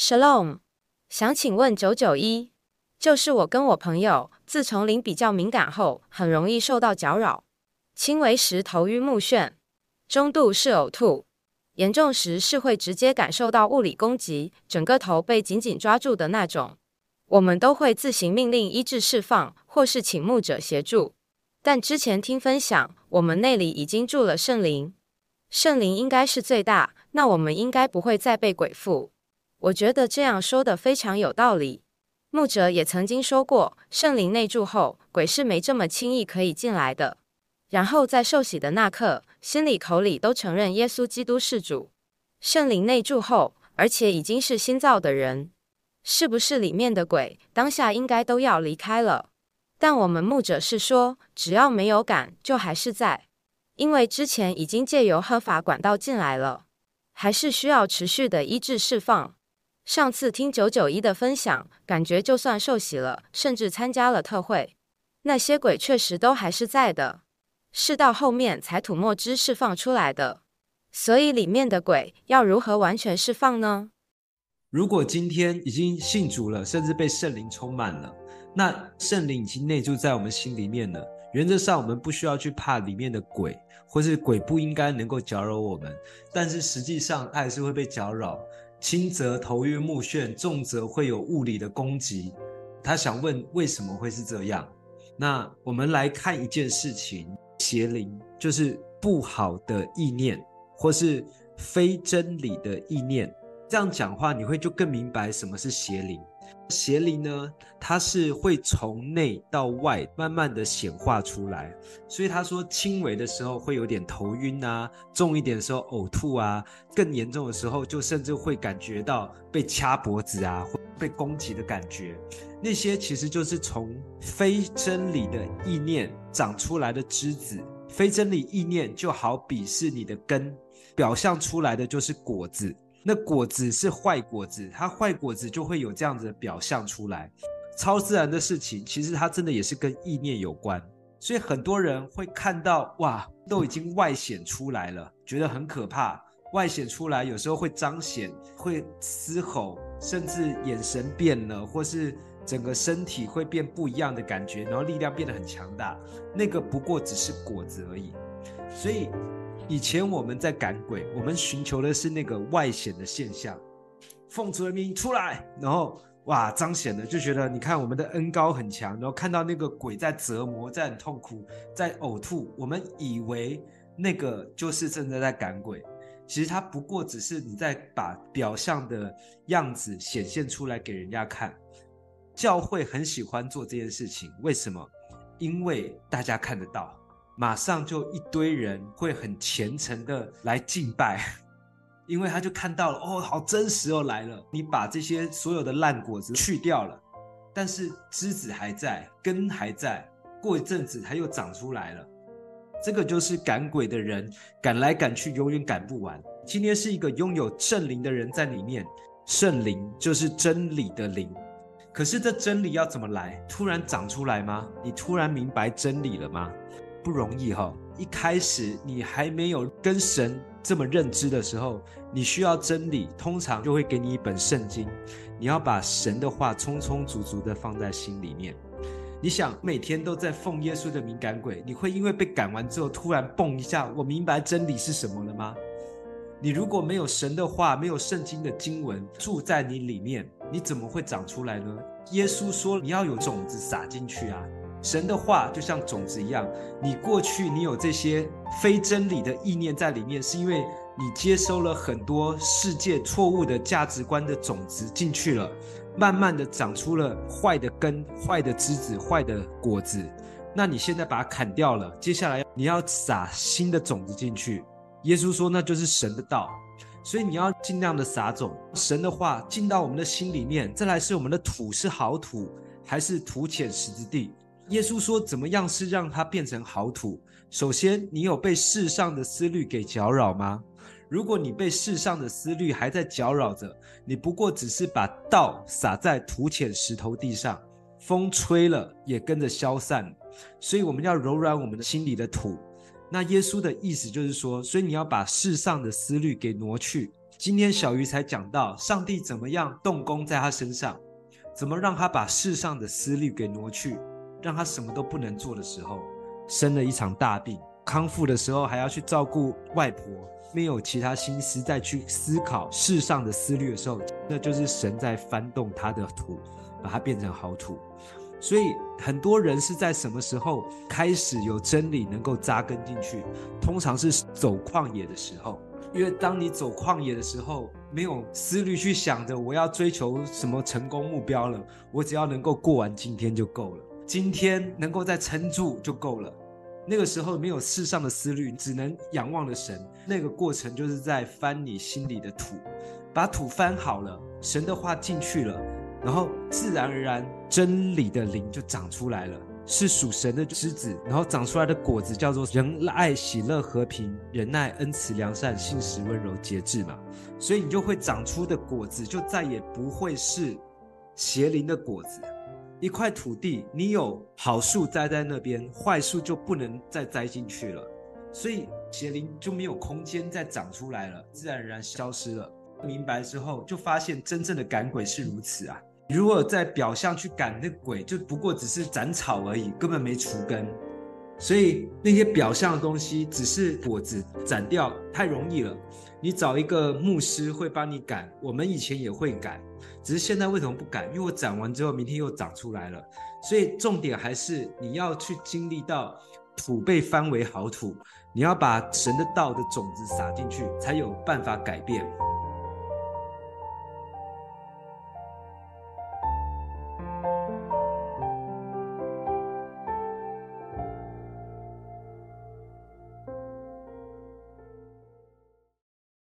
Shalom，想请问九九一，就是我跟我朋友，自从灵比较敏感后，很容易受到搅扰，轻微时头晕目眩，中度是呕吐，严重时是会直接感受到物理攻击，整个头被紧紧抓住的那种。我们都会自行命令医治释放，或是请牧者协助。但之前听分享，我们内里已经住了圣灵，圣灵应该是最大，那我们应该不会再被鬼附。我觉得这样说的非常有道理。牧者也曾经说过，圣灵内住后，鬼是没这么轻易可以进来的。然后在受洗的那刻，心里口里都承认耶稣基督是主。圣灵内住后，而且已经是新造的人，是不是里面的鬼当下应该都要离开了？但我们牧者是说，只要没有赶，就还是在，因为之前已经借由合法管道进来了，还是需要持续的医治释放。上次听九九一的分享，感觉就算受洗了，甚至参加了特会，那些鬼确实都还是在的，是到后面才吐墨汁释放出来的。所以里面的鬼要如何完全释放呢？如果今天已经信主了，甚至被圣灵充满了，那圣灵已经内住在我们心里面了。原则上，我们不需要去怕里面的鬼，或是鬼不应该能够搅扰我们，但是实际上爱是会被搅扰。轻则头晕目眩，重则会有物理的攻击。他想问为什么会是这样？那我们来看一件事情：邪灵就是不好的意念，或是非真理的意念。这样讲话，你会就更明白什么是邪灵。邪灵呢，它是会从内到外慢慢的显化出来，所以他说轻微的时候会有点头晕啊，重一点的时候呕吐啊，更严重的时候就甚至会感觉到被掐脖子啊，被攻击的感觉。那些其实就是从非真理的意念长出来的枝子，非真理意念就好比是你的根，表象出来的就是果子。那果子是坏果子，它坏果子就会有这样子的表象出来。超自然的事情，其实它真的也是跟意念有关。所以很多人会看到，哇，都已经外显出来了，觉得很可怕。外显出来有时候会彰显，会嘶吼，甚至眼神变了，或是整个身体会变不一样的感觉，然后力量变得很强大。那个不过只是果子而已。所以。以前我们在赶鬼，我们寻求的是那个外显的现象，奉主的名出来，然后哇彰显了就觉得你看我们的恩高很强，然后看到那个鬼在折磨，在很痛苦，在呕吐，我们以为那个就是真的在赶鬼，其实它不过只是你在把表象的样子显现出来给人家看。教会很喜欢做这件事情，为什么？因为大家看得到。马上就一堆人会很虔诚的来敬拜，因为他就看到了哦，好真实哦，来了。你把这些所有的烂果子去掉了，但是枝子还在，根还在，过一阵子它又长出来了。这个就是赶鬼的人赶来赶去，永远赶不完。今天是一个拥有圣灵的人在里面，圣灵就是真理的灵。可是这真理要怎么来？突然长出来吗？你突然明白真理了吗？不容易哈！一开始你还没有跟神这么认知的时候，你需要真理，通常就会给你一本圣经，你要把神的话充充足足的放在心里面。你想每天都在奉耶稣的敏感鬼，你会因为被赶完之后突然蹦一下，我明白真理是什么了吗？你如果没有神的话，没有圣经的经文住在你里面，你怎么会长出来呢？耶稣说你要有种子撒进去啊。神的话就像种子一样，你过去你有这些非真理的意念在里面，是因为你接收了很多世界错误的价值观的种子进去了，慢慢的长出了坏的根、坏的枝子、坏的果子。那你现在把它砍掉了，接下来你要撒新的种子进去。耶稣说那就是神的道，所以你要尽量的撒种，神的话进到我们的心里面。再来是我们的土是好土还是土浅石之地？耶稣说：“怎么样是让它变成好土？首先，你有被世上的思虑给搅扰吗？如果你被世上的思虑还在搅扰着，你不过只是把道撒在土浅石头地上，风吹了也跟着消散。所以，我们要柔软我们的心里的土。那耶稣的意思就是说，所以你要把世上的思虑给挪去，今天小鱼才讲到上帝怎么样动工在他身上，怎么让他把世上的思虑给挪去，让他什么都不能做的时候，生了一场大病，康复的时候还要去照顾外婆，没有其他心思再去思考世上的思虑的时候，那就是神在翻动他的土，把它变成好土。所以很多人是在什么时候开始有真理能够扎根进去？通常是走旷野的时候，因为当你走旷野的时候，没有思虑去想着我要追求什么成功目标了，我只要能够过完今天就够了，今天能够再撑住就够了。那个时候没有世上的思虑，只能仰望的神。那个过程就是在翻你心里的土，把土翻好了，神的话进去了。然后自然而然，真理的灵就长出来了，是属神的枝子，然后长出来的果子叫做仁爱、喜乐、和平、忍耐、恩慈、良善、信实、温柔、节制嘛。所以你就会长出的果子，就再也不会是邪灵的果子。一块土地，你有好树栽在那边，坏树就不能再栽进去了，所以邪灵就没有空间再长出来了，自然而然消失了。明白之后，就发现真正的赶鬼是如此啊。如果在表象去赶那鬼，就不过只是斩草而已，根本没除根。所以那些表象的东西，只是果子斩掉太容易了。你找一个牧师会帮你赶，我们以前也会赶，只是现在为什么不赶？因为我斩完之后，明天又长出来了。所以重点还是你要去经历到土被翻为好土，你要把神的道的种子撒进去，才有办法改变。